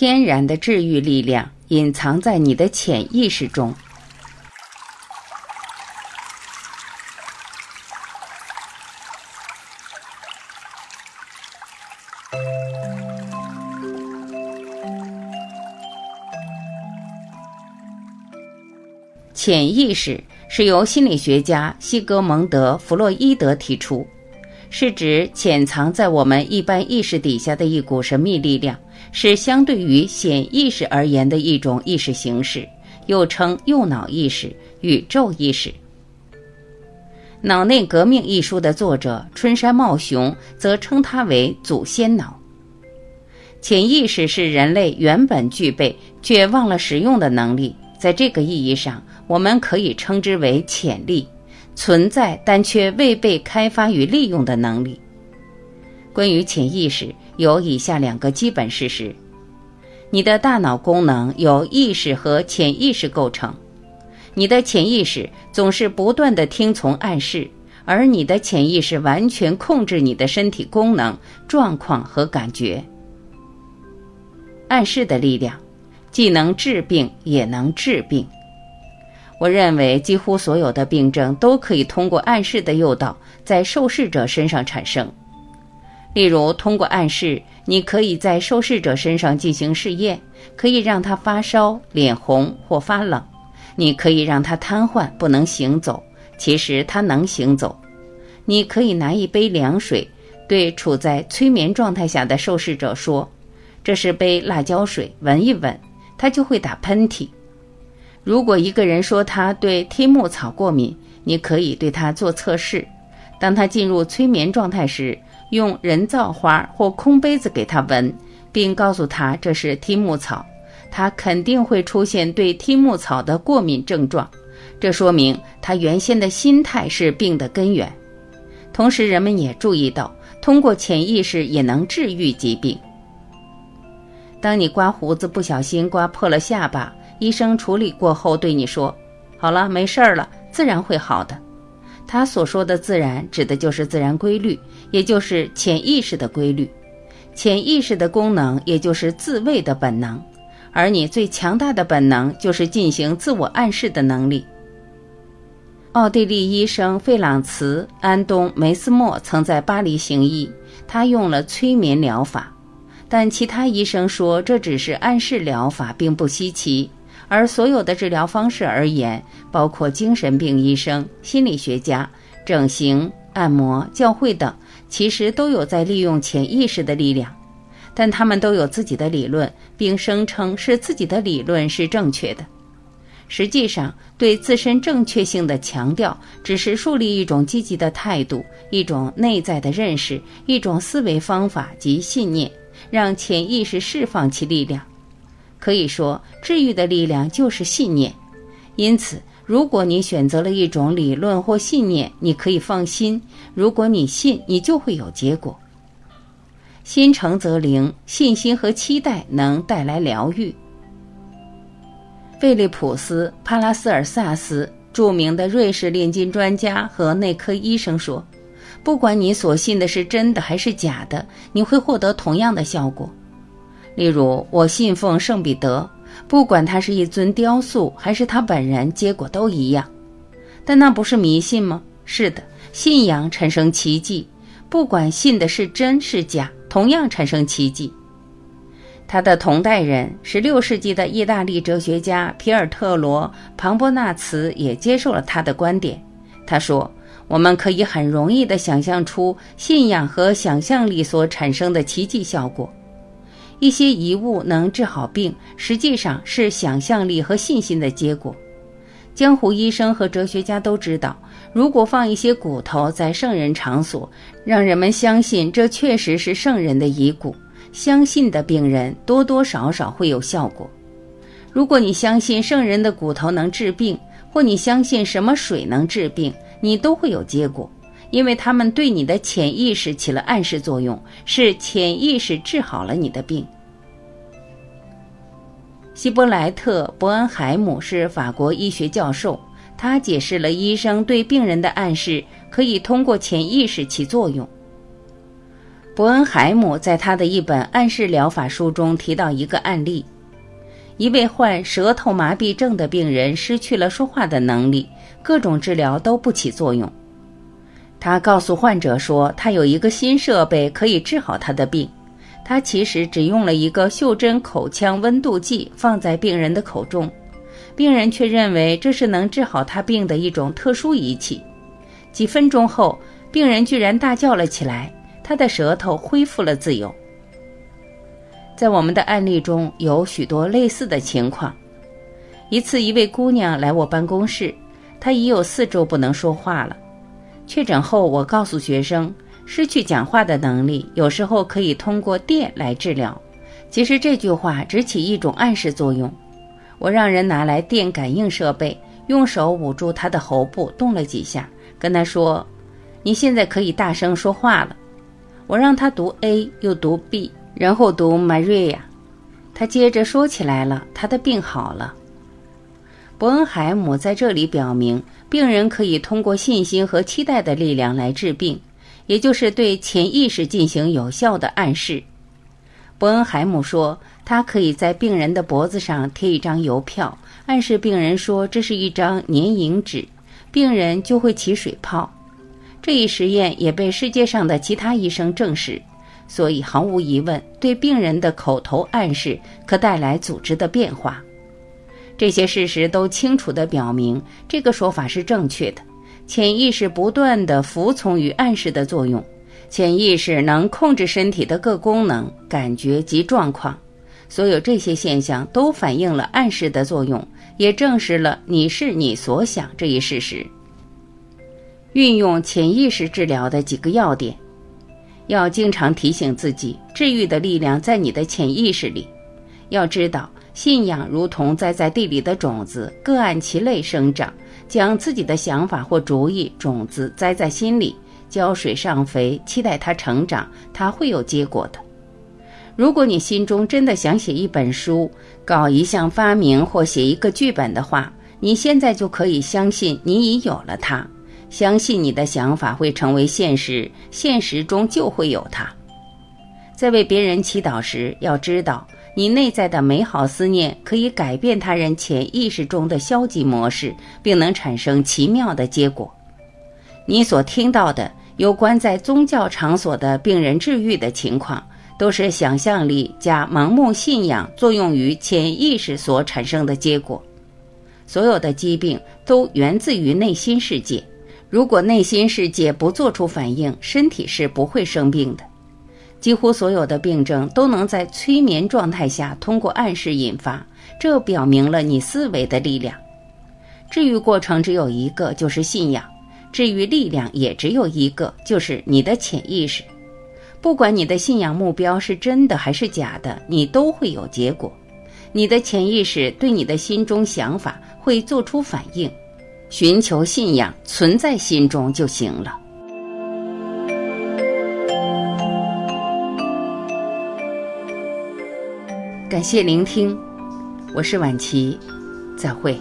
天然的治愈力量隐藏在你的潜意识中。潜意识是由心理学家西格蒙德·弗洛伊德提出，是指潜藏在我们一般意识底下的一股神秘力量，是相对于显意识而言的一种意识形式，又称右脑意识、宇宙意识。《脑内革命》一书的作者春山茂雄则称它为祖先脑。潜意识是人类原本具备却忘了使用的能力，在这个意义上。我们可以称之为潜力，存在但却未被开发与利用的能力。关于潜意识，有以下两个基本事实：你的大脑功能由意识和潜意识构成，你的潜意识总是不断的听从暗示，而你的潜意识完全控制你的身体功能、状况和感觉。暗示的力量，既能治病，也能治病。我认为，几乎所有的病症都可以通过暗示的诱导在受试者身上产生。例如，通过暗示，你可以在受试者身上进行试验，可以让他发烧、脸红或发冷；你可以让他瘫痪，不能行走，其实他能行走；你可以拿一杯凉水，对处在催眠状态下的受试者说：“这是杯辣椒水，闻一闻。”他就会打喷嚏。如果一个人说他对贴木草过敏，你可以对他做测试。当他进入催眠状态时，用人造花或空杯子给他闻，并告诉他这是贴木草，他肯定会出现对贴木草的过敏症状。这说明他原先的心态是病的根源。同时，人们也注意到，通过潜意识也能治愈疾病。当你刮胡子不小心刮破了下巴。医生处理过后对你说：“好了，没事儿了，自然会好的。”他所说的“自然”指的就是自然规律，也就是潜意识的规律。潜意识的功能也就是自卫的本能，而你最强大的本能就是进行自我暗示的能力。奥地利医生费朗茨·安东·梅斯莫曾在巴黎行医，他用了催眠疗法，但其他医生说这只是暗示疗法，并不稀奇。而所有的治疗方式而言，包括精神病医生、心理学家、整形、按摩、教会等，其实都有在利用潜意识的力量，但他们都有自己的理论，并声称是自己的理论是正确的。实际上，对自身正确性的强调，只是树立一种积极的态度，一种内在的认识，一种思维方法及信念，让潜意识释放其力量。可以说，治愈的力量就是信念。因此，如果你选择了一种理论或信念，你可以放心。如果你信，你就会有结果。心诚则灵，信心和期待能带来疗愈。费利普斯·帕拉斯尔萨斯，著名的瑞士炼金专家和内科医生说：“不管你所信的是真的还是假的，你会获得同样的效果。”例如，我信奉圣彼得，不管他是一尊雕塑还是他本人，结果都一样。但那不是迷信吗？是的，信仰产生奇迹，不管信的是真是假，同样产生奇迹。他的同代人，十六世纪的意大利哲学家皮尔特罗·庞波纳茨也接受了他的观点。他说：“我们可以很容易地想象出信仰和想象力所产生的奇迹效果。”一些遗物能治好病，实际上是想象力和信心的结果。江湖医生和哲学家都知道，如果放一些骨头在圣人场所，让人们相信这确实是圣人的遗骨，相信的病人多多少少会有效果。如果你相信圣人的骨头能治病，或你相信什么水能治病，你都会有结果，因为他们对你的潜意识起了暗示作用，是潜意识治好了你的病。希伯莱特·伯恩海姆是法国医学教授，他解释了医生对病人的暗示可以通过潜意识起作用。伯恩海姆在他的一本暗示疗法书中提到一个案例：一位患舌头麻痹症的病人失去了说话的能力，各种治疗都不起作用。他告诉患者说，他有一个新设备可以治好他的病。他其实只用了一个袖珍口腔温度计放在病人的口中，病人却认为这是能治好他病的一种特殊仪器。几分钟后，病人居然大叫了起来。他的舌头恢复了自由。在我们的案例中有许多类似的情况。一次，一位姑娘来我办公室，她已有四周不能说话了。确诊后，我告诉学生，失去讲话的能力有时候可以通过电来治疗。其实这句话只起一种暗示作用。我让人拿来电感应设备，用手捂住他的喉部，动了几下，跟他说：“你现在可以大声说话了。”我让他读 A，又读 B，然后读 Maria。他接着说起来了，他的病好了。伯恩海姆在这里表明，病人可以通过信心和期待的力量来治病，也就是对潜意识进行有效的暗示。伯恩海姆说，他可以在病人的脖子上贴一张邮票，暗示病人说这是一张粘蝇纸，病人就会起水泡。这一实验也被世界上的其他医生证实，所以毫无疑问，对病人的口头暗示可带来组织的变化。这些事实都清楚地表明，这个说法是正确的。潜意识不断地服从于暗示的作用，潜意识能控制身体的各功能、感觉及状况。所有这些现象都反映了暗示的作用，也证实了“你是你所想”这一事实。运用潜意识治疗的几个要点，要经常提醒自己，治愈的力量在你的潜意识里。要知道，信仰如同栽在地里的种子，各按其类生长。将自己的想法或主意种子栽在心里，浇水上肥，期待它成长，它会有结果的。如果你心中真的想写一本书、搞一项发明或写一个剧本的话，你现在就可以相信你已有了它。相信你的想法会成为现实，现实中就会有它。在为别人祈祷时，要知道你内在的美好思念可以改变他人潜意识中的消极模式，并能产生奇妙的结果。你所听到的有关在宗教场所的病人治愈的情况，都是想象力加盲目信仰作用于潜意识所产生的结果。所有的疾病都源自于内心世界。如果内心世界不做出反应，身体是不会生病的。几乎所有的病症都能在催眠状态下通过暗示引发，这表明了你思维的力量。治愈过程只有一个，就是信仰；治愈力量也只有一个，就是你的潜意识。不管你的信仰目标是真的还是假的，你都会有结果。你的潜意识对你的心中想法会做出反应。寻求信仰存在心中就行了。感谢聆听，我是晚琪，再会。